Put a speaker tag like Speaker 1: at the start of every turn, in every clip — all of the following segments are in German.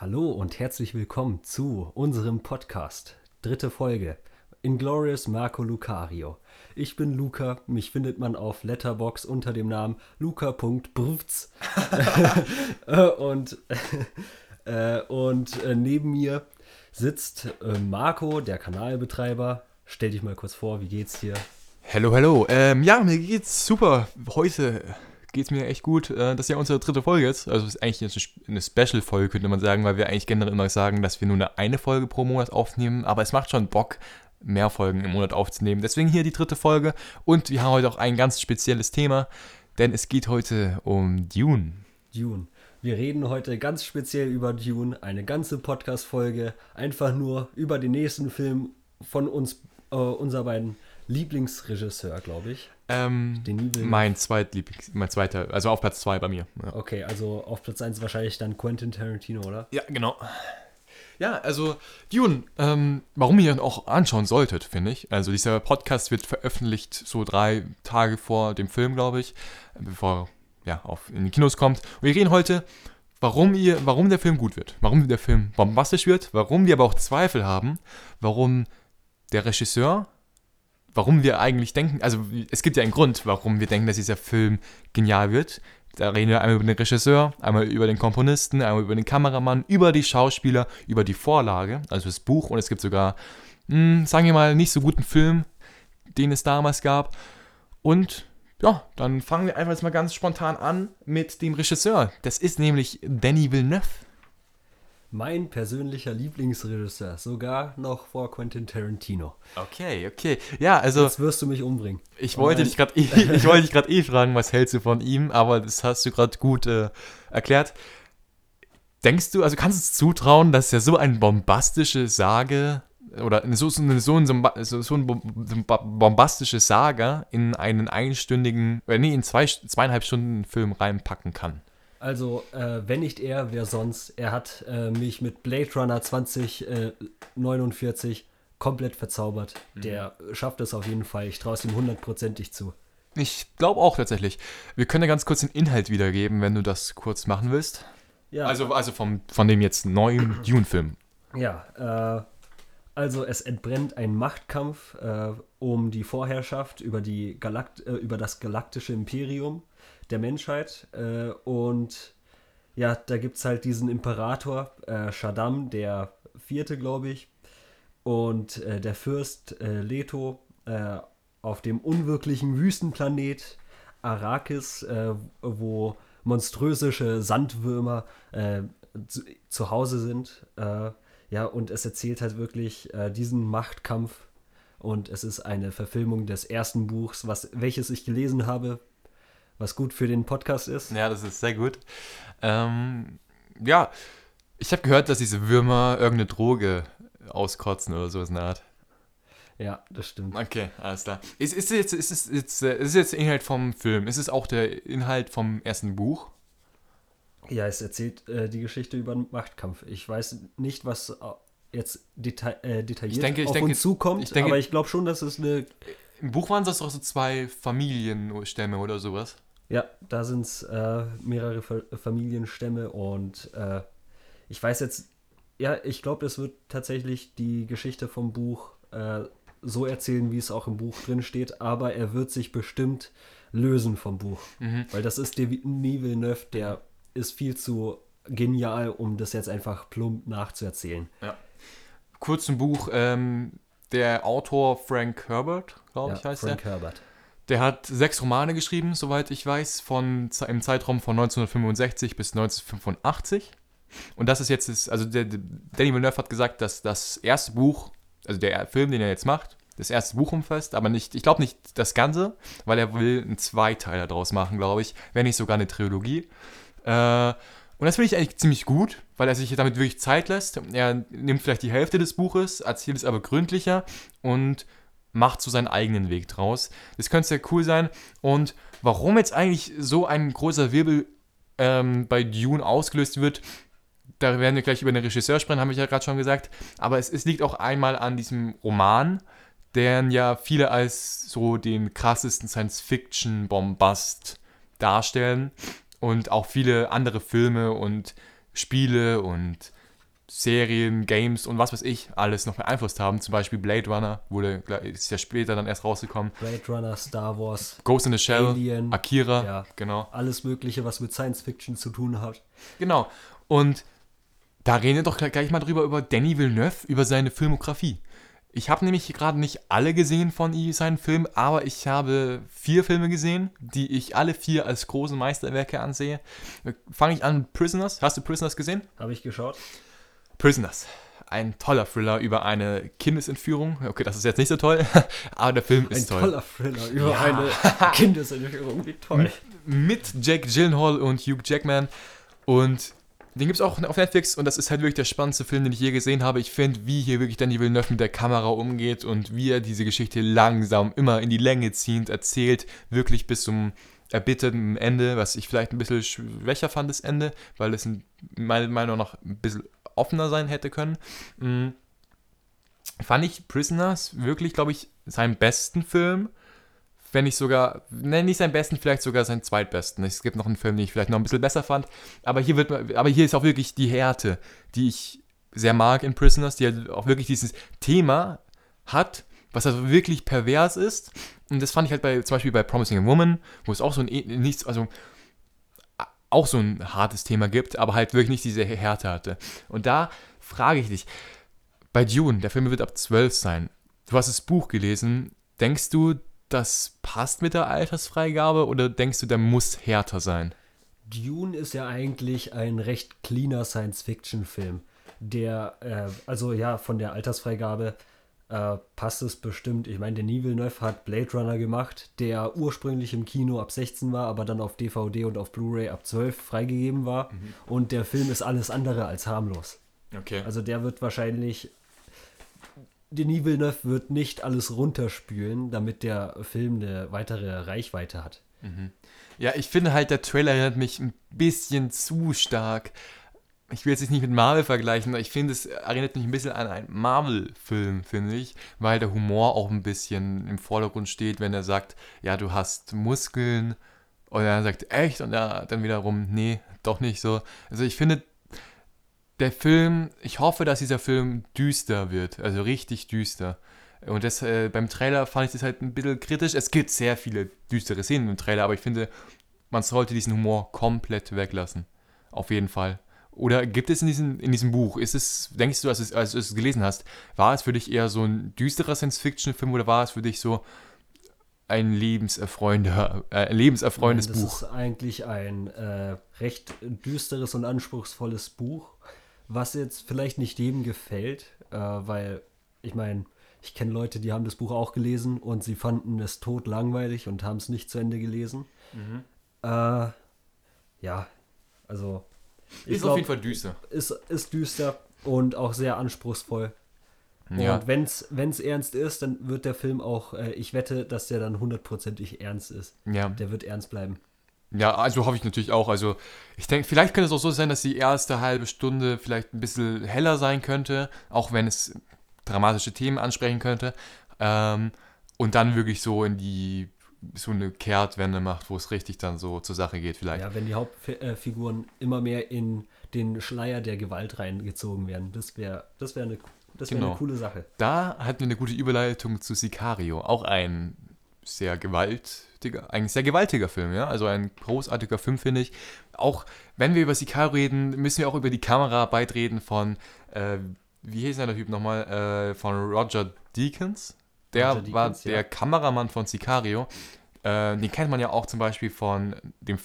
Speaker 1: Hallo und herzlich willkommen zu unserem Podcast. Dritte Folge. Inglorious Marco Lucario. Ich bin Luca, mich findet man auf Letterbox unter dem Namen luca.brvz. und äh, und äh, neben mir sitzt äh, Marco, der Kanalbetreiber. Stell dich mal kurz vor, wie geht's dir?
Speaker 2: Hallo, hallo. Ähm, ja, mir geht's super. Heute geht's mir echt gut. Äh, das ist ja unsere dritte Folge jetzt. Also es ist eigentlich eine Special-Folge, könnte man sagen, weil wir eigentlich generell immer sagen, dass wir nur eine, eine Folge pro Monat aufnehmen. Aber es macht schon Bock, mehr Folgen im Monat aufzunehmen. Deswegen hier die dritte Folge. Und wir haben heute auch ein ganz spezielles Thema, denn es geht heute um Dune.
Speaker 1: Dune. Wir reden heute ganz speziell über Dune, eine ganze Podcast-Folge, einfach nur über den nächsten Film von uns, äh, unser beiden Lieblingsregisseur, glaube ich.
Speaker 2: Ähm, mein, Zweitlieblings, mein zweiter, also auf Platz zwei bei mir.
Speaker 1: Ja. Okay, also auf Platz eins wahrscheinlich dann Quentin Tarantino, oder?
Speaker 2: Ja, genau. Ja, also Dune, ähm, warum ihr ihn auch anschauen solltet, finde ich. Also dieser Podcast wird veröffentlicht so drei Tage vor dem Film, glaube ich, bevor ja, auf, in die Kinos kommt. Und wir reden heute, warum, ihr, warum der Film gut wird, warum der Film bombastisch wird, warum wir aber auch Zweifel haben, warum der Regisseur, warum wir eigentlich denken, also es gibt ja einen Grund, warum wir denken, dass dieser Film genial wird. Da reden wir einmal über den Regisseur, einmal über den Komponisten, einmal über den Kameramann, über die Schauspieler, über die Vorlage, also das Buch und es gibt sogar, mh, hm, sagen wir mal, nicht so guten Film, den es damals gab. Und ja, dann fangen wir einfach jetzt mal ganz spontan an mit dem Regisseur. Das ist nämlich Danny Villeneuve.
Speaker 1: Mein persönlicher Lieblingsregisseur, sogar noch vor Quentin Tarantino.
Speaker 2: Okay, okay. Ja, also.
Speaker 1: Jetzt wirst du mich umbringen.
Speaker 2: Ich wollte dich gerade ich wollte dich gerade eh fragen, was hältst du von ihm, aber das hast du gerade gut äh, erklärt. Denkst du, also kannst du es zutrauen, dass er so eine bombastische Sage oder so, so, so, so, so ein bombastisches Saga in einen einstündigen, äh, nee, in zwei, zweieinhalb Stunden Film reinpacken kann.
Speaker 1: Also, äh, wenn nicht er, wer sonst? Er hat äh, mich mit Blade Runner 2049 äh, komplett verzaubert. Mhm. Der schafft es auf jeden Fall. Ich traue es ihm hundertprozentig zu.
Speaker 2: Ich glaube auch tatsächlich. Wir können ja ganz kurz den Inhalt wiedergeben, wenn du das kurz machen willst. Ja. Also, also vom, von dem jetzt neuen Dune-Film.
Speaker 1: Ja, äh, also es entbrennt ein Machtkampf äh, um die Vorherrschaft über, die Galakt äh, über das galaktische Imperium der Menschheit. Äh, und ja, da gibt es halt diesen Imperator, äh, Shaddam, der vierte, glaube ich, und äh, der Fürst äh, Leto auf dem unwirklichen Wüstenplanet Arrakis, wo monströse Sandwürmer zu, zu, Hause sind. Ja, und es erzählt halt wirklich äh, diesen Machtkampf. Und es ist eine Verfilmung des ersten Buchs, was, welches ich gelesen habe, was gut für den Podcast ist.
Speaker 2: Ja, das ist sehr gut. Ähm, ja, ich habe gehört, dass diese Würmer irgendeine Droge auskotzen oder sowas in der Art.
Speaker 1: Ja, das stimmt.
Speaker 2: Okay, alles klar. Ist, ist, jetzt, ist, ist, jetzt, ist jetzt der Inhalt vom Film? Ist es auch der Inhalt vom ersten Buch?
Speaker 1: Ja, es erzählt äh, die Geschichte über einen Machtkampf. Ich weiß nicht, was äh, jetzt deta äh, detailliert ich denke, ich auf denke, uns zukommt, ich denke, aber ich glaube schon, dass es eine...
Speaker 2: Im Buch waren es doch so zwei Familienstämme oder sowas.
Speaker 1: Ja, da sind es äh, mehrere Fa Familienstämme und äh, ich weiß jetzt, ja, ich glaube, es wird tatsächlich die Geschichte vom Buch äh, so erzählen, wie es auch im Buch drin steht, aber er wird sich bestimmt lösen vom Buch. Mhm. Weil das ist Denis Villeneuve, der ist viel zu genial, um das jetzt einfach plump nachzuerzählen.
Speaker 2: Ja. Kurz ein Buch, ähm, der Autor Frank Herbert, glaube ich, heißt Frank der. Frank Herbert. Der hat sechs Romane geschrieben, soweit ich weiß, von, im Zeitraum von 1965 bis 1985. Und das ist jetzt, das, also der, Danny Villeneuve hat gesagt, dass das erste Buch, also der Film, den er jetzt macht, das erste Buch umfasst, aber nicht, ich glaube nicht das Ganze, weil er will einen Zweiteiler daraus machen, glaube ich, wenn nicht sogar eine Trilogie. Äh, und das finde ich eigentlich ziemlich gut, weil er sich damit wirklich Zeit lässt. Er nimmt vielleicht die Hälfte des Buches, erzählt es aber gründlicher und macht so seinen eigenen Weg draus. Das könnte sehr cool sein. Und warum jetzt eigentlich so ein großer Wirbel ähm, bei Dune ausgelöst wird, da werden wir gleich über den Regisseur sprechen, habe ich ja gerade schon gesagt. Aber es, es liegt auch einmal an diesem Roman, den ja viele als so den krassesten Science-Fiction-Bombast darstellen und auch viele andere Filme und Spiele und Serien, Games und was weiß ich alles noch beeinflusst haben. Zum Beispiel Blade Runner wurde ist ja später dann erst rausgekommen.
Speaker 1: Blade Runner, Star Wars,
Speaker 2: Ghost in the Shell, Alien, Akira,
Speaker 1: ja, genau. Alles Mögliche, was mit Science Fiction zu tun hat.
Speaker 2: Genau. Und da reden wir doch gleich mal drüber über Danny Villeneuve, über seine Filmografie. Ich habe nämlich gerade nicht alle gesehen von seinen Filmen, aber ich habe vier Filme gesehen, die ich alle vier als große Meisterwerke ansehe. Fange ich an Prisoners. Hast du Prisoners gesehen?
Speaker 1: Habe ich geschaut.
Speaker 2: Prisoners. Ein toller Thriller über eine Kindesentführung. Okay, das ist jetzt nicht so toll, aber der Film ist
Speaker 1: ein toll. Ein toller Thriller über ja. eine Kindesentführung. Wie toll.
Speaker 2: Mit Jake Gyllenhaal und Hugh Jackman. Und den gibt es auch auf Netflix und das ist halt wirklich der spannendste Film, den ich je gesehen habe. Ich finde, wie hier wirklich Danny Villeneuve mit der Kamera umgeht und wie er diese Geschichte langsam, immer in die Länge ziehend erzählt, wirklich bis zum erbitterten Ende, was ich vielleicht ein bisschen schwächer fand, das Ende, weil es meiner Meinung nach ein bisschen offener sein hätte können. Mhm. Fand ich Prisoners wirklich, glaube ich, seinen besten Film wenn nicht sogar, ne, nicht seinen besten, vielleicht sogar seinen zweitbesten. Es gibt noch einen Film, den ich vielleicht noch ein bisschen besser fand. Aber hier, wird, aber hier ist auch wirklich die Härte, die ich sehr mag in Prisoners, die halt auch wirklich dieses Thema hat, was also wirklich pervers ist. Und das fand ich halt bei, zum Beispiel bei Promising a Woman, wo es auch so ein, nichts, also auch so ein hartes Thema gibt, aber halt wirklich nicht diese Härte hatte. Und da frage ich dich, bei Dune, der Film wird ab 12 sein. Du hast das Buch gelesen. Denkst du, das passt mit der Altersfreigabe oder denkst du, der muss härter sein?
Speaker 1: Dune ist ja eigentlich ein recht cleaner Science-Fiction-Film. Der, äh, also ja, von der Altersfreigabe äh, passt es bestimmt. Ich meine, der Villeneuve hat Blade Runner gemacht, der ursprünglich im Kino ab 16 war, aber dann auf DVD und auf Blu-ray ab 12 freigegeben war. Mhm. Und der Film ist alles andere als harmlos.
Speaker 2: Okay.
Speaker 1: Also der wird wahrscheinlich Denis Villeneuve wird nicht alles runterspülen, damit der Film eine weitere Reichweite hat.
Speaker 2: Mhm. Ja, ich finde halt, der Trailer erinnert mich ein bisschen zu stark. Ich will jetzt nicht mit Marvel vergleichen, aber ich finde, es erinnert mich ein bisschen an einen Marvel-Film, finde ich, weil der Humor auch ein bisschen im Vordergrund steht, wenn er sagt, ja, du hast Muskeln, und er sagt, echt? Und er dann wiederum, nee, doch nicht so. Also ich finde, der Film, ich hoffe, dass dieser Film düster wird, also richtig düster. Und das, äh, beim Trailer fand ich das halt ein bisschen kritisch. Es gibt sehr viele düstere Szenen im Trailer, aber ich finde, man sollte diesen Humor komplett weglassen. Auf jeden Fall. Oder gibt es in diesem, in diesem Buch, ist es, denkst du, als, es, als du es gelesen hast, war es für dich eher so ein düsterer Science-Fiction-Film oder war es für dich so ein lebenserfreunder, äh, lebenserfreuendes
Speaker 1: Nein, das
Speaker 2: Buch?
Speaker 1: Das ist eigentlich ein äh, recht düsteres und anspruchsvolles Buch was jetzt vielleicht nicht jedem gefällt, äh, weil ich meine, ich kenne Leute, die haben das Buch auch gelesen und sie fanden es tot langweilig und haben es nicht zu Ende gelesen. Mhm. Äh, ja, also.
Speaker 2: Ist glaub, auf jeden Fall düster.
Speaker 1: Ist, ist düster und auch sehr anspruchsvoll. Ja. Und wenn es ernst ist, dann wird der Film auch, äh, ich wette, dass der dann hundertprozentig ernst ist.
Speaker 2: Ja.
Speaker 1: Der wird ernst bleiben.
Speaker 2: Ja, also hoffe ich natürlich auch. Also ich denke, vielleicht könnte es auch so sein, dass die erste halbe Stunde vielleicht ein bisschen heller sein könnte, auch wenn es dramatische Themen ansprechen könnte. Ähm, und dann wirklich so in die so eine Kehrtwende macht, wo es richtig dann so zur Sache geht vielleicht.
Speaker 1: Ja, wenn die Hauptfiguren immer mehr in den Schleier der Gewalt reingezogen werden. Das wäre das wär eine, das wär genau. eine coole Sache.
Speaker 2: Da hatten wir eine gute Überleitung zu Sicario. Auch ein sehr gewaltiger, eigentlich sehr gewaltiger Film, ja. Also ein großartiger Film, finde ich. Auch wenn wir über Sicario reden, müssen wir auch über die Kameraarbeit reden von, äh, wie hieß der Typ nochmal? Äh, von Roger Deakins. Der Roger war der ja. Kameramann von Sicario. Äh, den kennt man ja auch zum Beispiel von dem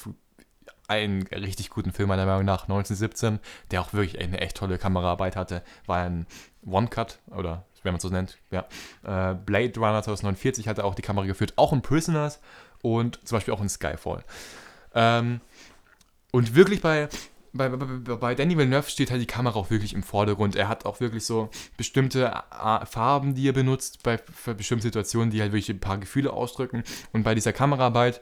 Speaker 2: einen richtig guten Film meiner Meinung nach, 1917, der auch wirklich eine echt tolle Kameraarbeit hatte. War ein One-Cut oder wenn man es so nennt. Ja. Äh, Blade Runner 2049 hat er auch die Kamera geführt, auch in Prisoners und zum Beispiel auch in Skyfall. Ähm, und wirklich bei, bei, bei, bei Danny Villeneuve steht halt die Kamera auch wirklich im Vordergrund. Er hat auch wirklich so bestimmte äh, Farben, die er benutzt, bei bestimmten Situationen, die halt wirklich ein paar Gefühle ausdrücken. Und bei dieser Kameraarbeit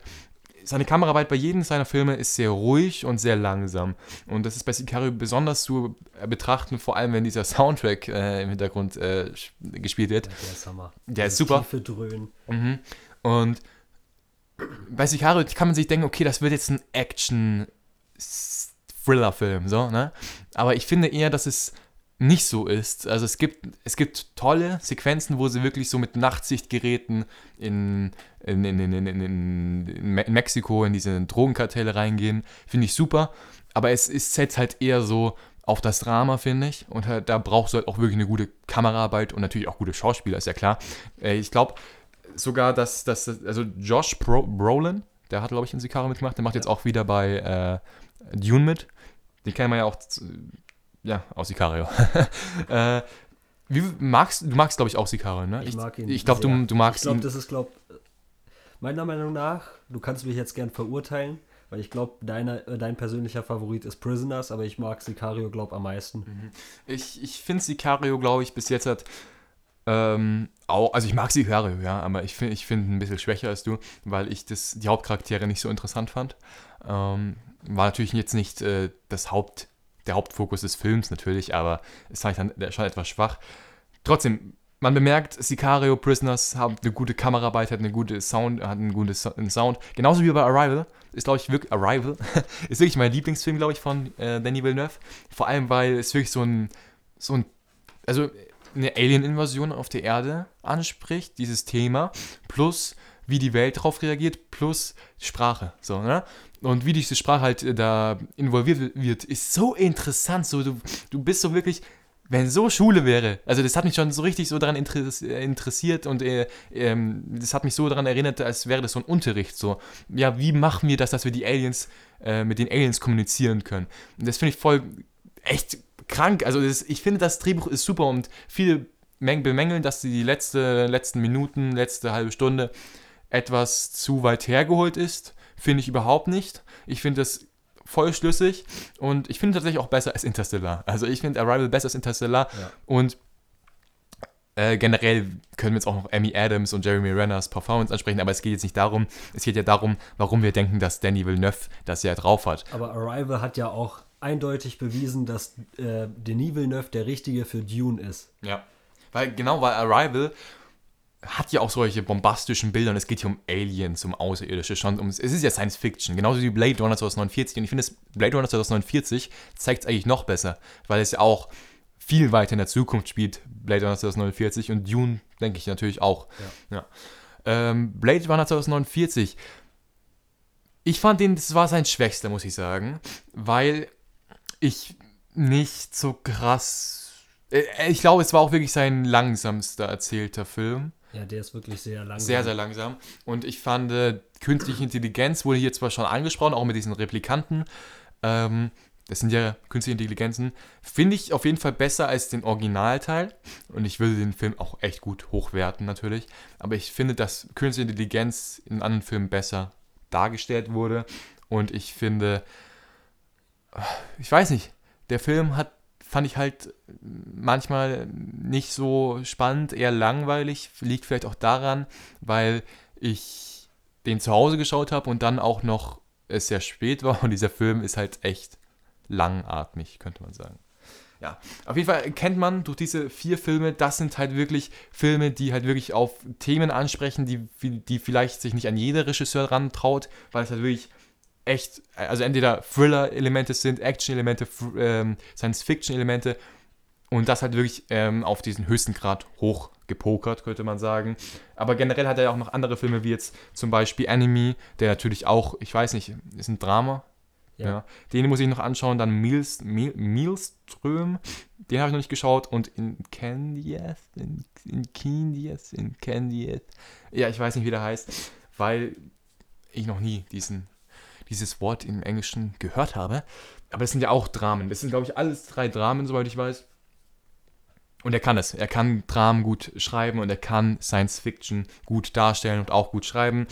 Speaker 2: seine Kameraarbeit bei jedem seiner Filme ist sehr ruhig und sehr langsam. Und das ist bei Sicario besonders zu betrachten, vor allem wenn dieser Soundtrack äh, im Hintergrund äh, gespielt wird.
Speaker 1: Ja, der ist Hammer.
Speaker 2: Der ist super.
Speaker 1: Tiefe Dröhnen.
Speaker 2: Mhm. Und bei Sicario kann man sich denken, okay, das wird jetzt ein Action-Thriller-Film, so, ne? Aber ich finde eher, dass es nicht so ist. Also es gibt, es gibt tolle Sequenzen, wo sie wirklich so mit Nachtsichtgeräten in, in, in, in, in, in Mexiko in diese Drogenkartelle reingehen. Finde ich super. Aber es ist jetzt halt eher so auf das Drama, finde ich. Und halt, da brauchst du halt auch wirklich eine gute Kameraarbeit und natürlich auch gute Schauspieler, ist ja klar. Äh, ich glaube sogar, dass, dass also Josh Bro Brolin, der hat, glaube ich, in Sicario mitgemacht, der macht jetzt auch wieder bei äh, Dune mit. Den kennen wir ja auch ja, aus Sicario. äh, wie magst, du magst, glaube ich, auch Sicario, ne?
Speaker 1: Ich, ich mag ihn.
Speaker 2: Ich glaube, du, du magst
Speaker 1: ich glaub, ihn. Das ist, glaube meiner Meinung nach, du kannst mich jetzt gern verurteilen, weil ich glaube, äh, dein persönlicher Favorit ist Prisoners, aber ich mag Sicario, glaube am meisten. Mhm.
Speaker 2: Ich, ich finde Sicario, glaube ich, bis jetzt hat ähm, auch, also ich mag Sicario, ja, aber ich finde ich find ein bisschen schwächer als du, weil ich das, die Hauptcharaktere nicht so interessant fand. Ähm, war natürlich jetzt nicht äh, das Haupt der Hauptfokus des Films natürlich, aber es fand ich dann schon etwas schwach. Trotzdem, man bemerkt, Sicario, Prisoners haben eine gute Kameraarbeit, hat eine gute Sound, hat einen guten Sound. Genauso wie bei Arrival. Ist, glaube ich, wirklich, Arrival ist wirklich mein Lieblingsfilm, glaube ich, von äh, Danny Villeneuve. Vor allem, weil es wirklich so ein, so ein, also eine Alien-Invasion auf der Erde anspricht, dieses Thema, plus wie die Welt darauf reagiert, plus Sprache. So, ne? Und wie diese Sprache halt äh, da involviert wird, ist so interessant. So, du, du bist so wirklich, wenn so Schule wäre, also das hat mich schon so richtig so daran interessiert und äh, ähm, das hat mich so daran erinnert, als wäre das so ein Unterricht. So, ja, wie machen wir das, dass wir die Aliens, äh, mit den Aliens kommunizieren können? Und das finde ich voll echt krank. Also das, ich finde, das Drehbuch ist super und viele bemängeln, dass die letzte, letzten Minuten, letzte halbe Stunde etwas zu weit hergeholt ist. Finde ich überhaupt nicht. Ich finde das voll schlüssig und ich finde tatsächlich auch besser als Interstellar. Also ich finde Arrival besser als Interstellar ja. und äh, generell können wir jetzt auch noch Amy Adams und Jeremy Renners Performance ansprechen, aber es geht jetzt nicht darum. Es geht ja darum, warum wir denken, dass Danny Villeneuve das ja drauf hat.
Speaker 1: Aber Arrival hat ja auch eindeutig bewiesen, dass äh, Denis Villeneuve der Richtige für Dune ist.
Speaker 2: Ja. Weil genau, weil Arrival hat ja auch solche bombastischen Bilder und es geht hier um Aliens, um Außerirdische, schon um, es ist ja Science Fiction, genauso wie Blade Runner 2049 und ich finde, Blade Runner 2049 zeigt es eigentlich noch besser, weil es ja auch viel weiter in der Zukunft spielt, Blade Runner 2049 und Dune, denke ich natürlich auch. Ja. ja. Ähm, Blade Runner 2049, ich fand den, das war sein Schwächster, muss ich sagen, weil ich nicht so krass, äh, ich glaube, es war auch wirklich sein langsamster erzählter Film.
Speaker 1: Ja, der ist wirklich sehr langsam.
Speaker 2: Sehr, sehr langsam. Und ich fand, äh, künstliche Intelligenz wurde hier zwar schon angesprochen, auch mit diesen Replikanten. Ähm, das sind ja künstliche Intelligenzen. Finde ich auf jeden Fall besser als den Originalteil. Und ich würde den Film auch echt gut hochwerten, natürlich. Aber ich finde, dass künstliche Intelligenz in anderen Filmen besser dargestellt wurde. Und ich finde, ich weiß nicht, der Film hat fand ich halt manchmal nicht so spannend, eher langweilig. Liegt vielleicht auch daran, weil ich den zu Hause geschaut habe und dann auch noch es sehr spät war und dieser Film ist halt echt langatmig, könnte man sagen. Ja, auf jeden Fall kennt man durch diese vier Filme, das sind halt wirklich Filme, die halt wirklich auf Themen ansprechen, die, die vielleicht sich nicht an jeder Regisseur rantraut, weil es halt wirklich echt, also entweder Thriller-Elemente sind, Action-Elemente, ähm, Science-Fiction-Elemente und das halt wirklich ähm, auf diesen höchsten Grad hoch gepokert, könnte man sagen. Aber generell hat er ja auch noch andere Filme, wie jetzt zum Beispiel Enemy, der natürlich auch, ich weiß nicht, ist ein Drama. Ja. ja. Den muss ich noch anschauen. Dann Meals, Meal, Mealström, den habe ich noch nicht geschaut. Und in Candieth, in, in Candieth, in Candieth. Ja, ich weiß nicht, wie der heißt, weil ich noch nie diesen dieses Wort im Englischen gehört habe. Aber das sind ja auch Dramen. Das sind, glaube ich, alles drei Dramen, soweit ich weiß. Und er kann es. Er kann Dramen gut schreiben und er kann Science Fiction gut darstellen und auch gut schreiben.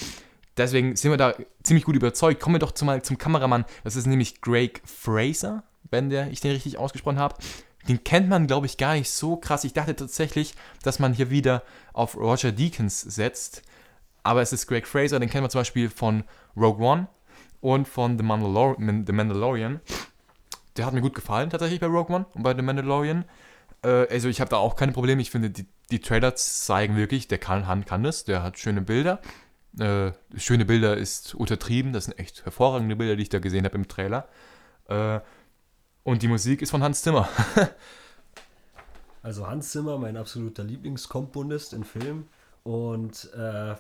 Speaker 2: Deswegen sind wir da ziemlich gut überzeugt. Kommen wir doch zum, mal zum Kameramann. Das ist nämlich Greg Fraser, wenn der, ich den richtig ausgesprochen habe. Den kennt man, glaube ich, gar nicht so krass. Ich dachte tatsächlich, dass man hier wieder auf Roger Deakins setzt. Aber es ist Greg Fraser, den kennt man zum Beispiel von Rogue One und von The, Mandalor The Mandalorian. Der hat mir gut gefallen tatsächlich bei Rogue One und bei The Mandalorian. Äh, also ich habe da auch keine Probleme. Ich finde, die, die Trailer zeigen wirklich, der kann, kann das, der hat schöne Bilder. Äh, schöne Bilder ist untertrieben, das sind echt hervorragende Bilder, die ich da gesehen habe im Trailer. Äh, und die Musik ist von Hans Zimmer.
Speaker 1: Also Hans Zimmer, mein absoluter Lieblingskomponist in Filmen und äh,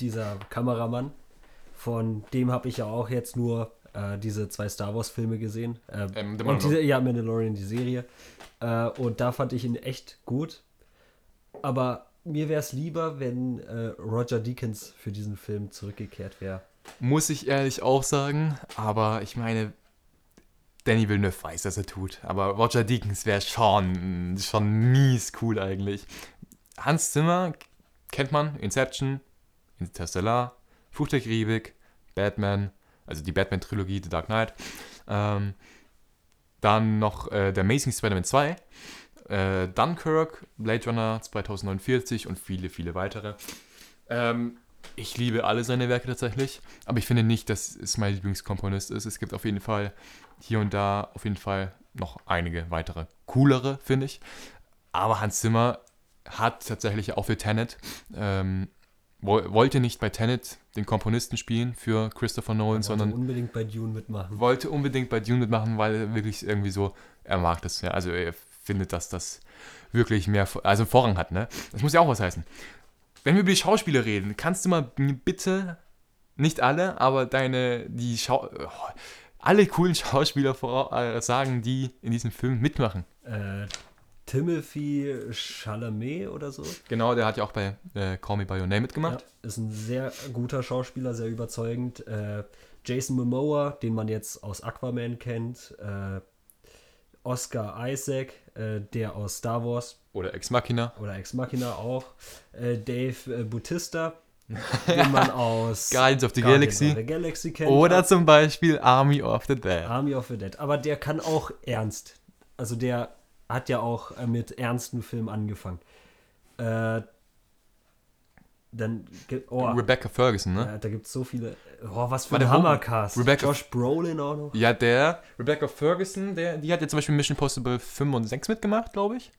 Speaker 1: dieser Kameramann, von dem habe ich ja auch jetzt nur äh, diese zwei Star Wars Filme gesehen. Äh, ähm, und diese, ja, Mandalorian, die Serie. Äh, und da fand ich ihn echt gut. Aber mir wäre es lieber, wenn äh, Roger Deakins für diesen Film zurückgekehrt wäre.
Speaker 2: Muss ich ehrlich auch sagen, aber ich meine, Danny Villeneuve weiß, was er tut. Aber Roger Deakins wäre schon, schon mies cool eigentlich. Hans Zimmer kennt man, Inception, Interstellar, Karibik, Batman, also die Batman-Trilogie, The Dark Knight. Ähm, dann noch äh, der Amazing Spider-Man 2, äh, Dunkirk, Blade Runner 2049 und viele, viele weitere. Ähm, ich liebe alle seine Werke tatsächlich, aber ich finde nicht, dass es mein Lieblingskomponist ist. Es gibt auf jeden Fall hier und da auf jeden Fall noch einige weitere coolere, finde ich. Aber Hans Zimmer hat tatsächlich auch für Tenet ähm, wollte nicht bei Tenet den Komponisten spielen für Christopher Nolan, sondern
Speaker 1: unbedingt bei Dune mitmachen.
Speaker 2: Wollte unbedingt bei Dune mitmachen, weil er wirklich irgendwie so, er mag das, ja. Also er findet, dass das wirklich mehr, also Vorrang hat, ne? Das muss ja auch was heißen. Wenn wir über die Schauspieler reden, kannst du mal bitte, nicht alle, aber deine, die Schau, oh, alle coolen Schauspieler vor, äh, sagen, die in diesem Film mitmachen.
Speaker 1: Äh, Timothy Chalamet oder so.
Speaker 2: Genau, der hat ja auch bei äh, Call Me By Your Name mitgemacht.
Speaker 1: Ja, ist ein sehr guter Schauspieler, sehr überzeugend. Äh, Jason Momoa, den man jetzt aus Aquaman kennt. Äh, Oscar Isaac, äh, der aus Star Wars.
Speaker 2: Oder Ex Machina.
Speaker 1: Oder Ex Machina auch. Äh, Dave äh, Bautista, den man aus
Speaker 2: Guardians of the Guardians Galaxy.
Speaker 1: Of the Galaxy kennt.
Speaker 2: Oder zum Beispiel Army of the Dead.
Speaker 1: Army of the Dead. Aber der kann auch ernst. Also der hat ja auch äh, mit ernsten Filmen angefangen. Äh, dann
Speaker 2: oh, Rebecca Ferguson, ne?
Speaker 1: Ja, da gibt es so viele. Oh, was für ein Hammercast.
Speaker 2: Rebecca, Josh Brolin auch noch. Ja, der. Rebecca Ferguson, der, die hat ja zum Beispiel Mission Possible 5 und 6 mitgemacht, glaube ich.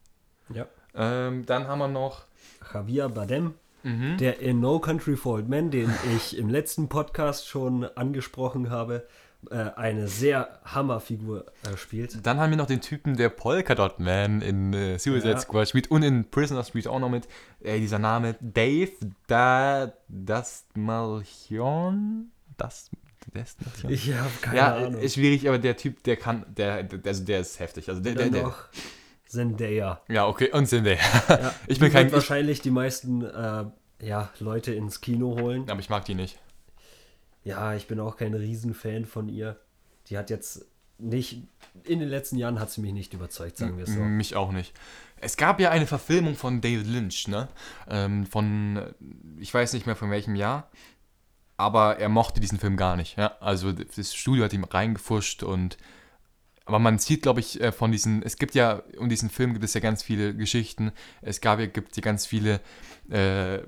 Speaker 1: Ja.
Speaker 2: Ähm, dann haben wir noch
Speaker 1: Javier Badem, mhm. der in No Country for Old Men, den ich im letzten Podcast schon angesprochen habe, äh, eine sehr Hammerfigur äh, spielt.
Speaker 2: Dann haben wir noch den Typen, der Polka Dot Man in äh, Suicide ja. Squad spielt und in Prisoner Street auch noch mit. Äh, dieser Name Dave da das Malchion. Das
Speaker 1: Destination. Ich habe keine ja, Ahnung.
Speaker 2: Ist schwierig, aber der Typ, der kann, der, der also der ist heftig. Also der, der, der,
Speaker 1: Zendaya.
Speaker 2: Ja, okay, und Zendaya.
Speaker 1: Ja, ich bin kein. wahrscheinlich die meisten äh, ja, Leute ins Kino holen.
Speaker 2: Aber ich mag die nicht
Speaker 1: ja, ich bin auch kein Riesenfan von ihr. Die hat jetzt nicht, in den letzten Jahren hat sie mich nicht überzeugt, sagen wir es so.
Speaker 2: Mich auch nicht. Es gab ja eine Verfilmung von David Lynch, ne? Ähm, von, ich weiß nicht mehr von welchem Jahr, aber er mochte diesen Film gar nicht. Ja? Also das Studio hat ihm reingefuscht und aber man sieht, glaube ich, äh, von diesen, es gibt ja, um diesen Film gibt es ja ganz viele Geschichten. Es gab, gibt ja ganz viele äh,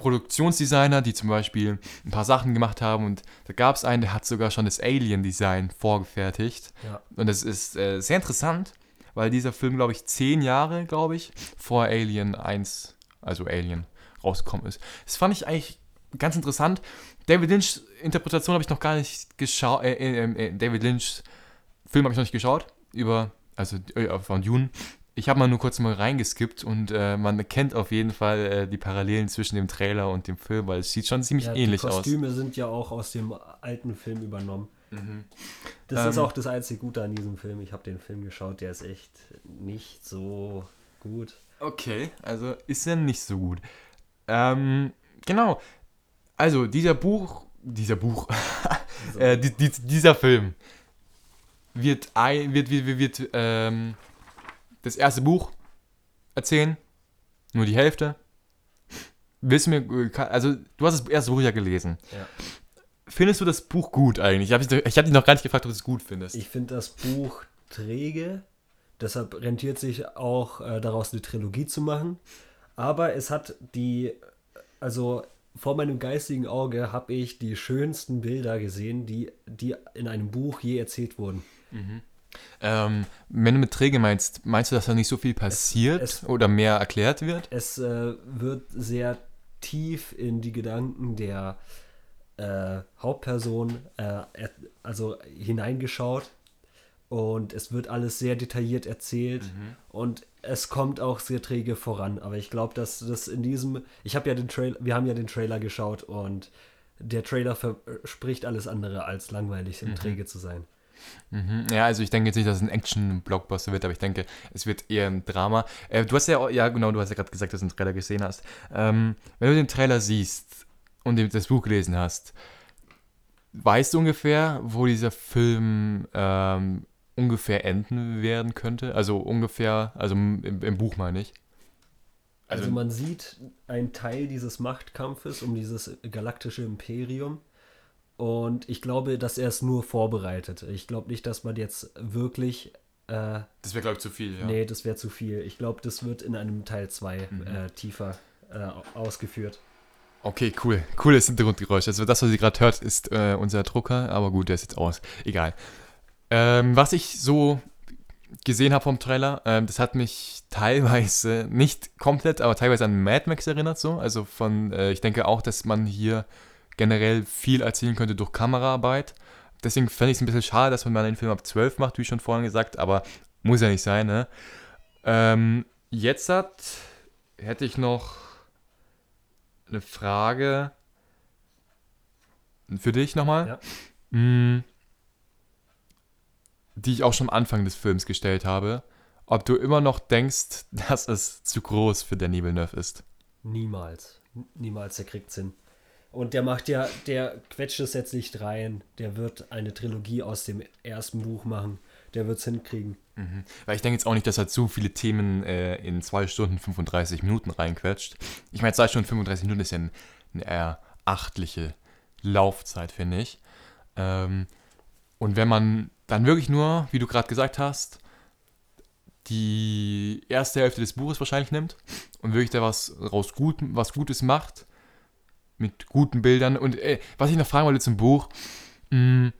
Speaker 2: Produktionsdesigner, die zum Beispiel ein paar Sachen gemacht haben und da gab es einen, der hat sogar schon das Alien-Design vorgefertigt. Ja. Und das ist äh, sehr interessant, weil dieser Film, glaube ich, zehn Jahre, glaube ich, vor Alien 1, also Alien, rausgekommen ist. Das fand ich eigentlich ganz interessant. David Lynch Interpretation habe ich noch gar nicht geschaut, äh, äh, äh, David Lynch Film habe ich noch nicht geschaut, über, also äh, von Dune. Ich habe mal nur kurz mal reingeskippt und äh, man erkennt auf jeden Fall äh, die Parallelen zwischen dem Trailer und dem Film, weil es sieht schon ziemlich ja, ähnlich aus.
Speaker 1: Die Kostüme aus. sind ja auch aus dem alten Film übernommen. Mhm. Das ähm, ist auch das einzige Gute an diesem Film. Ich habe den Film geschaut, der ist echt nicht so gut.
Speaker 2: Okay, also ist er nicht so gut. Ähm, genau. Also dieser Buch, dieser Buch, äh, die, die, dieser Film wird, ein, wird, wird, wird, wird ähm, das erste Buch erzählen, nur die Hälfte. Willst du mir, also du hast das erste Buch ja gelesen. Ja. Findest du das Buch gut eigentlich? Ich habe dich, hab dich noch gar nicht gefragt, ob du es gut findest.
Speaker 1: Ich finde das Buch träge, deshalb rentiert sich auch äh, daraus eine Trilogie zu machen. Aber es hat die, also vor meinem geistigen Auge habe ich die schönsten Bilder gesehen, die, die in einem Buch je erzählt wurden.
Speaker 2: Mhm. Ähm, wenn du mit träge meinst, meinst du, dass da nicht so viel passiert es, es, oder mehr erklärt wird?
Speaker 1: Es äh, wird sehr tief in die Gedanken der äh, Hauptperson äh, also hineingeschaut und es wird alles sehr detailliert erzählt mhm. und es kommt auch sehr träge voran. Aber ich glaube, dass das in diesem, ich habe ja den Trailer, wir haben ja den Trailer geschaut und der Trailer verspricht alles andere als langweilig und mhm. träge zu sein.
Speaker 2: Mhm. Ja, also ich denke jetzt nicht, dass es ein Action-Blockbuster wird, aber ich denke, es wird eher ein Drama. Äh, du hast ja, ja genau, du hast ja gerade gesagt, dass du den Trailer gesehen hast. Ähm, wenn du den Trailer siehst und das Buch gelesen hast, weißt du ungefähr, wo dieser Film ähm, ungefähr enden werden könnte? Also ungefähr, also im, im Buch meine ich.
Speaker 1: Also, also man sieht einen Teil dieses Machtkampfes um dieses galaktische Imperium und ich glaube, dass er es nur vorbereitet. Ich glaube nicht, dass man jetzt wirklich. Äh,
Speaker 2: das wäre, glaube ich, zu viel, ja.
Speaker 1: Nee, das wäre zu viel. Ich glaube, das wird in einem Teil 2 mhm. äh, tiefer äh, ausgeführt.
Speaker 2: Okay, cool. Cooles Hintergrundgeräusch. Also das, was ihr gerade hört, ist äh, unser Drucker, aber gut, der ist jetzt aus. Egal. Ähm, was ich so gesehen habe vom Trailer, ähm, das hat mich teilweise, nicht komplett, aber teilweise an Mad Max erinnert so. Also von, äh, ich denke auch, dass man hier generell viel erzählen könnte durch Kameraarbeit. Deswegen fände ich es ein bisschen schade, dass man mal den Film ab 12 macht, wie schon vorhin gesagt, aber muss ja nicht sein, ne? Ähm, jetzt hat, hätte ich noch eine Frage für dich nochmal. Ja. Mm, die ich auch schon am Anfang des Films gestellt habe. Ob du immer noch denkst, dass es zu groß für Danny Villeneuve ist.
Speaker 1: Niemals. Niemals, der kriegt Sinn. Und der macht ja, der quetscht es jetzt nicht rein. Der wird eine Trilogie aus dem ersten Buch machen. Der wird es hinkriegen.
Speaker 2: Mhm. Weil ich denke jetzt auch nicht, dass er zu viele Themen äh, in 2 Stunden 35 Minuten reinquetscht. Ich meine, 2 Stunden 35 Minuten ist ja ein, eine eher achtliche Laufzeit, finde ich. Ähm, und wenn man dann wirklich nur, wie du gerade gesagt hast, die erste Hälfte des Buches wahrscheinlich nimmt und wirklich da was raus gut, was Gutes macht, mit guten Bildern. Und äh, was ich noch fragen wollte zum Buch, mh, mm,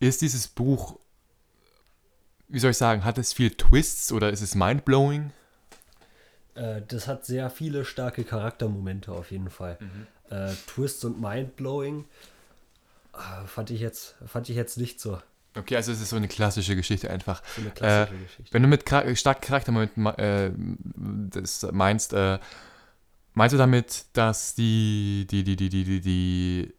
Speaker 2: ist dieses Buch, wie soll ich sagen, hat es viele Twists oder ist es mindblowing?
Speaker 1: Äh, das hat sehr viele starke Charaktermomente auf jeden Fall. Mhm. Äh, Twists und mindblowing äh, fand ich jetzt fand ich jetzt nicht so.
Speaker 2: Okay, also es ist so eine klassische Geschichte einfach. So eine klassische äh, Geschichte. Wenn du mit starken Charaktermomenten das meinst, Meinst du damit, dass die, die, die, die, die, die, die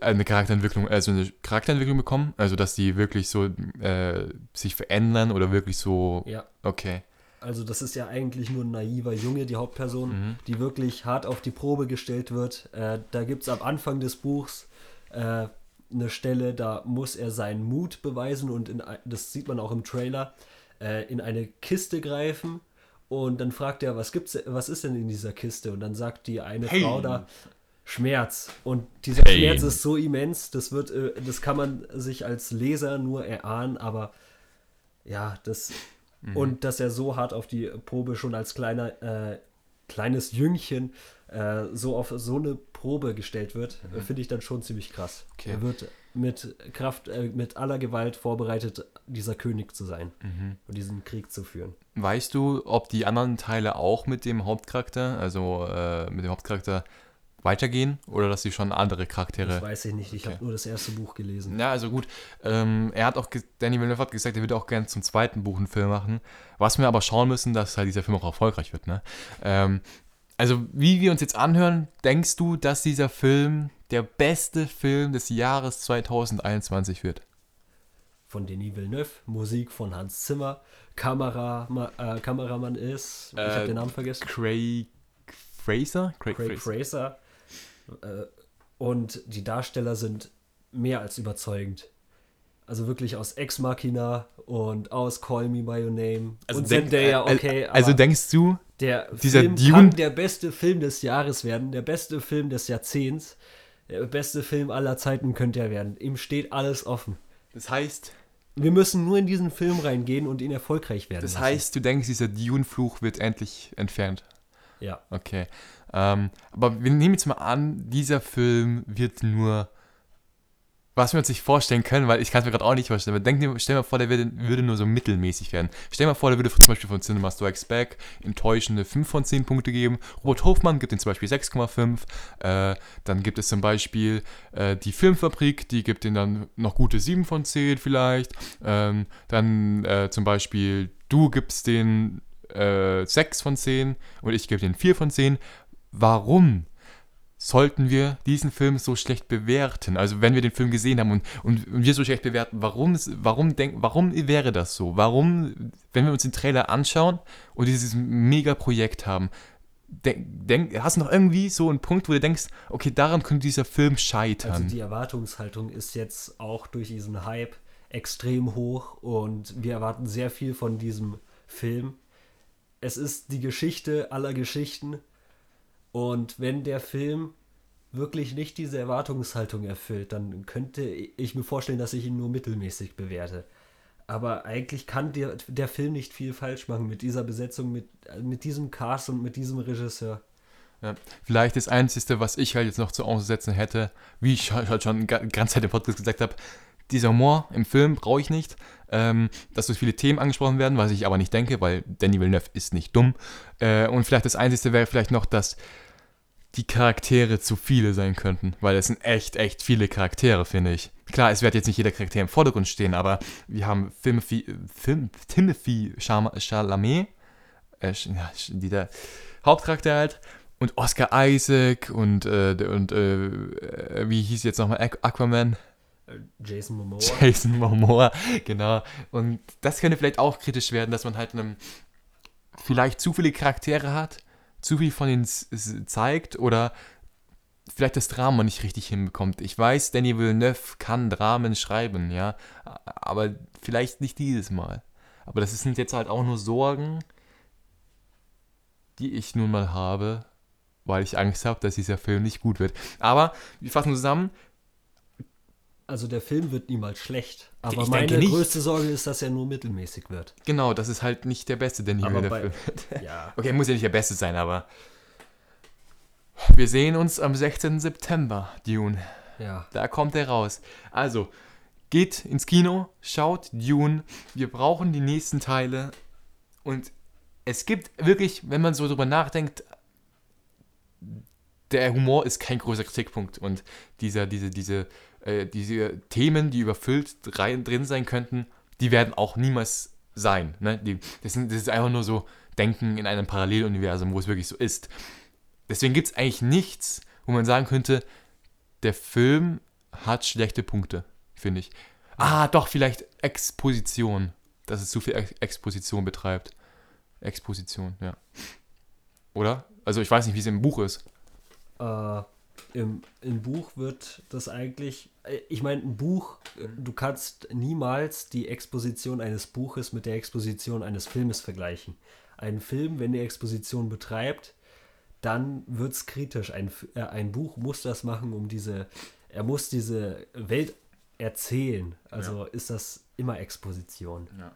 Speaker 2: eine Charakterentwicklung, also eine Charakterentwicklung bekommen? Also dass die wirklich so äh, sich verändern oder wirklich so.
Speaker 1: Ja.
Speaker 2: Okay.
Speaker 1: Also das ist ja eigentlich nur ein naiver Junge, die Hauptperson, mhm. die wirklich hart auf die Probe gestellt wird. Äh, da gibt es am Anfang des Buchs äh, eine Stelle, da muss er seinen Mut beweisen und in, das sieht man auch im Trailer, äh, in eine Kiste greifen und dann fragt er, was gibt's, was ist denn in dieser Kiste? Und dann sagt die eine hey. Frau da, Schmerz. Und dieser hey. Schmerz ist so immens, das wird, äh, das kann man sich als Leser nur erahnen, aber ja, das. Mhm. Und dass er so hart auf die Probe schon als kleiner, äh, kleines Jüngchen äh, so auf so eine Probe gestellt wird, mhm. finde ich dann schon ziemlich krass. Okay. Er wird mit Kraft, äh, mit aller Gewalt vorbereitet, dieser König zu sein mhm. und diesen Krieg zu führen.
Speaker 2: Weißt du, ob die anderen Teile auch mit dem Hauptcharakter, also äh, mit dem Hauptcharakter weitergehen oder dass sie schon andere Charaktere. Das
Speaker 1: weiß ich nicht, ich okay. habe nur das erste Buch gelesen.
Speaker 2: Ja, also gut. Ähm, er hat auch, Danny Villeneuve hat gesagt, er würde auch gerne zum zweiten Buch einen Film machen. Was wir aber schauen müssen, dass halt dieser Film auch erfolgreich wird. Ne? Ähm, also, wie wir uns jetzt anhören, denkst du, dass dieser Film der beste Film des Jahres 2021 wird?
Speaker 1: Von Denis Villeneuve, Musik von Hans Zimmer, Kamera, äh, Kameramann ist, ich äh, habe den Namen vergessen.
Speaker 2: Craig Fraser?
Speaker 1: Craig, Craig Fraser. Fraser. Äh, und die Darsteller sind mehr als überzeugend. Also wirklich aus Ex Machina und aus Call Me By Your Name.
Speaker 2: Also und denk, Zendaya, okay. Also denkst du,
Speaker 1: der dieser Film Dune kann der beste Film des Jahres werden, der beste Film des Jahrzehnts, der beste Film aller Zeiten könnte er werden. Ihm steht alles offen.
Speaker 2: Das heißt,
Speaker 1: wir müssen nur in diesen Film reingehen und ihn erfolgreich werden.
Speaker 2: Das lassen. heißt, du denkst, dieser Dune-Fluch wird endlich entfernt.
Speaker 1: Ja.
Speaker 2: Okay. Ähm, aber wir nehmen jetzt mal an, dieser Film wird nur was wir uns nicht vorstellen können, weil ich kann es mir gerade auch nicht vorstellen, aber denk dir, stell dir mal vor, der würde, würde, nur so mittelmäßig werden. Stell dir mal vor, der würde zum Beispiel von Cinema Strikes Back enttäuschende 5 von 10 Punkte geben. Robert Hofmann gibt ihm zum Beispiel 6,5. Äh, dann gibt es zum Beispiel äh, die Filmfabrik, die gibt ihm dann noch gute 7 von 10 vielleicht. Ähm, dann äh, zum Beispiel du gibst den äh, 6 von 10 und ich gebe den 4 von 10. Warum? Sollten wir diesen Film so schlecht bewerten? Also wenn wir den Film gesehen haben und, und, und wir so schlecht bewerten, warum, warum, denk, warum wäre das so? Warum, wenn wir uns den Trailer anschauen und dieses Mega-Projekt haben, denk, denk, hast du noch irgendwie so einen Punkt, wo du denkst, okay, daran könnte dieser Film scheitern? Also
Speaker 1: die Erwartungshaltung ist jetzt auch durch diesen Hype extrem hoch und wir erwarten sehr viel von diesem Film. Es ist die Geschichte aller Geschichten und wenn der Film wirklich nicht diese Erwartungshaltung erfüllt, dann könnte ich mir vorstellen, dass ich ihn nur mittelmäßig bewerte. Aber eigentlich kann der, der Film nicht viel falsch machen mit dieser Besetzung, mit, mit diesem Cast und mit diesem Regisseur.
Speaker 2: Ja, vielleicht das Einzige, was ich halt jetzt noch zu aussetzen hätte, wie ich halt schon die ganze Zeit im Podcast gesagt habe, dieser Humor im Film brauche ich nicht. Ähm, dass so viele Themen angesprochen werden, was ich aber nicht denke, weil Danny Villeneuve ist nicht dumm. Äh, und vielleicht das Einzige wäre vielleicht noch, dass die Charaktere zu viele sein könnten, weil es sind echt, echt viele Charaktere, finde ich. Klar, es wird jetzt nicht jeder Charakter im Vordergrund stehen, aber wir haben Timothy, Film, Timothy Chalamet, äh, der Hauptcharakter halt, und Oscar Isaac und, äh, und äh, wie hieß jetzt nochmal Aquaman?
Speaker 1: Äh, Jason Momoa.
Speaker 2: Jason Momoa, genau. Und das könnte vielleicht auch kritisch werden, dass man halt einem vielleicht zu viele Charaktere hat zu viel von ihnen zeigt oder vielleicht das Drama nicht richtig hinbekommt. Ich weiß, Danny Villeneuve kann Dramen schreiben, ja, aber vielleicht nicht dieses Mal. Aber das sind jetzt halt auch nur Sorgen, die ich nun mal habe, weil ich Angst habe, dass dieser Film nicht gut wird. Aber wir fassen zusammen,
Speaker 1: also der Film wird niemals schlecht. Aber ich meine größte Sorge ist, dass er nur mittelmäßig wird.
Speaker 2: Genau, das ist halt nicht der beste Danny Villeneuve Film. Ja. Okay, muss ja nicht der beste sein, aber wir sehen uns am 16. September, Dune.
Speaker 1: Ja.
Speaker 2: Da kommt er raus. Also, geht ins Kino, schaut Dune. Wir brauchen die nächsten Teile. Und es gibt wirklich, wenn man so drüber nachdenkt, der Humor ist kein großer Kritikpunkt. Und dieser, diese, diese äh, diese Themen, die überfüllt rein, drin sein könnten, die werden auch niemals sein. Ne? Die, das, sind, das ist einfach nur so Denken in einem Paralleluniversum, wo es wirklich so ist. Deswegen gibt es eigentlich nichts, wo man sagen könnte, der Film hat schlechte Punkte, finde ich. Ah, doch, vielleicht Exposition. Dass es zu viel Ex Exposition betreibt. Exposition, ja. Oder? Also ich weiß nicht, wie es im Buch ist.
Speaker 1: Äh, im, im Buch wird das eigentlich, äh, ich meine, ein Buch, äh, du kannst niemals die Exposition eines Buches mit der Exposition eines Filmes vergleichen. Ein Film, wenn die Exposition betreibt, dann wird es kritisch. Ein, äh, ein Buch muss das machen, um diese, er muss diese Welt erzählen. Also ja. ist das immer Exposition.
Speaker 2: Ja.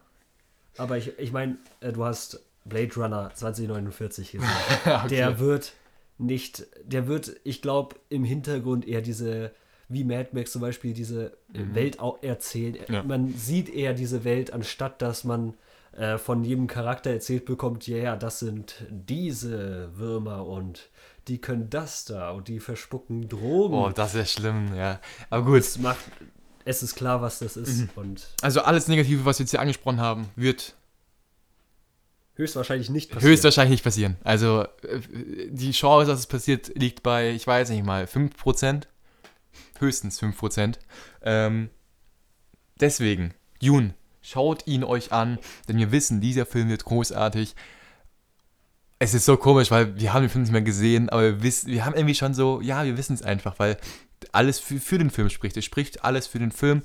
Speaker 1: Aber ich, ich meine, äh, du hast Blade Runner 2049 gesehen. okay. Der wird nicht, der wird, ich glaube, im Hintergrund eher diese, wie Mad Max zum Beispiel, diese mhm. Welt erzählen. Ja. Man sieht eher diese Welt, anstatt dass man äh, von jedem Charakter erzählt bekommt, ja, yeah, das sind diese Würmer und die können das da und die verspucken Drogen.
Speaker 2: Oh, das ist schlimm, ja. Aber gut.
Speaker 1: Es macht, es ist klar, was das ist. Mhm. Und
Speaker 2: also alles Negative, was wir jetzt hier angesprochen haben, wird
Speaker 1: Höchstwahrscheinlich nicht passieren.
Speaker 2: Höchstwahrscheinlich nicht passieren. Also äh, die Chance, dass es passiert, liegt bei, ich weiß nicht mal, 5%. Höchstens 5%. Ähm, deswegen, Jun, schaut ihn euch an, denn wir wissen, dieser Film wird großartig. Es ist so komisch, weil wir haben den Film nicht mehr gesehen, aber wir, wissen, wir haben irgendwie schon so, ja, wir wissen es einfach, weil alles für, für den Film spricht. Es spricht alles für den Film.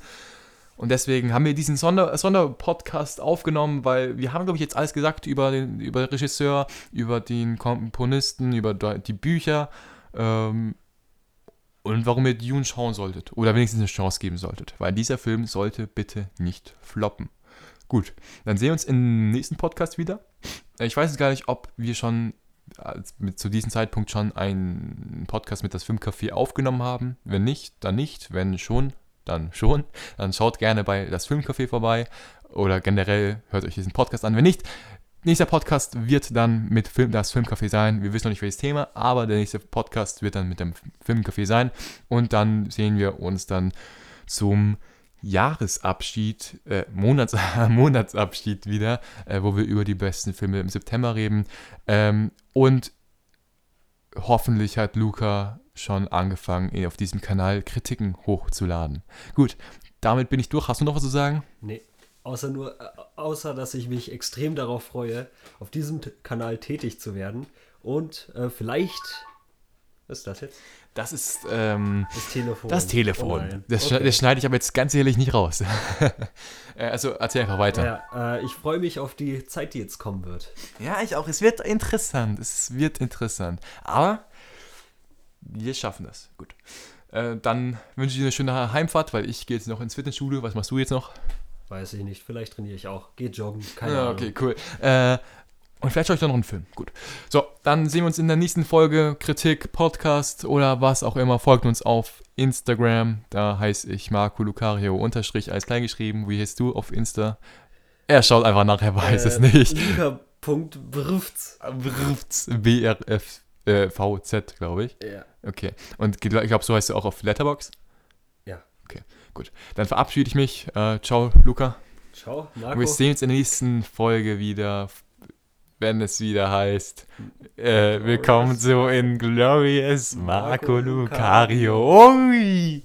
Speaker 2: Und deswegen haben wir diesen Sonder Sonderpodcast aufgenommen, weil wir haben, glaube ich, jetzt alles gesagt über den über Regisseur, über den Komponisten, über die Bücher ähm, und warum ihr Dune schauen solltet oder wenigstens eine Chance geben solltet, weil dieser Film sollte bitte nicht floppen. Gut, dann sehen wir uns im nächsten Podcast wieder. Ich weiß jetzt gar nicht, ob wir schon zu diesem Zeitpunkt schon einen Podcast mit das Filmcafé aufgenommen haben. Wenn nicht, dann nicht. Wenn schon, dann schon. Dann schaut gerne bei das Filmcafé vorbei oder generell hört euch diesen Podcast an. Wenn nicht, nächster Podcast wird dann mit Film, das Filmcafé sein. Wir wissen noch nicht welches Thema, aber der nächste Podcast wird dann mit dem Filmcafé sein. Und dann sehen wir uns dann zum Jahresabschied, äh, Monats, Monatsabschied wieder, äh, wo wir über die besten Filme im September reden. Ähm, und hoffentlich hat Luca schon angefangen, auf diesem Kanal Kritiken hochzuladen. Gut, damit bin ich durch. Hast du noch was zu sagen?
Speaker 1: Nee. Außer nur, äh, außer dass ich mich extrem darauf freue, auf diesem Kanal tätig zu werden und äh, vielleicht. Was ist das jetzt?
Speaker 2: Das ist ähm,
Speaker 1: das Telefon.
Speaker 2: Das Telefon. Oh das, okay. das, schneide ich aber jetzt ganz ehrlich nicht raus. Äh, also erzähl einfach weiter.
Speaker 1: Ja, äh, ich freue mich auf die Zeit, die jetzt kommen wird.
Speaker 2: Ja, ich auch. Es wird interessant. Es wird interessant. Aber wir schaffen das. Gut. Äh, dann wünsche ich dir eine schöne Heimfahrt, weil ich gehe jetzt noch ins Fitnessstudio. Was machst du jetzt noch?
Speaker 1: Weiß ich nicht. Vielleicht trainiere ich auch. Geh joggen. Keine
Speaker 2: ja,
Speaker 1: Ahnung.
Speaker 2: Okay, cool. Äh, und vielleicht schaue ich dann noch einen Film. Gut. So, dann sehen wir uns in der nächsten Folge. Kritik, Podcast oder was auch immer. Folgt uns auf Instagram. Da heiße ich Marco Lucario unterstrich als klein geschrieben. Wie heißt du auf Insta? Er schaut einfach nach, er weiß äh, es nicht.
Speaker 1: Luca.brfz.
Speaker 2: Brfz. B-R-F. Äh, VZ, glaube ich.
Speaker 1: Ja.
Speaker 2: Okay. Und ich glaube, so heißt du auch auf Letterbox? Okay, gut. Dann verabschiede ich mich. Äh, ciao, Luca.
Speaker 1: Ciao, Marco.
Speaker 2: Wir sehen uns in der nächsten Folge wieder, wenn es wieder heißt. Äh, willkommen zu Inglorious Marco, Marco Lucario. Ui.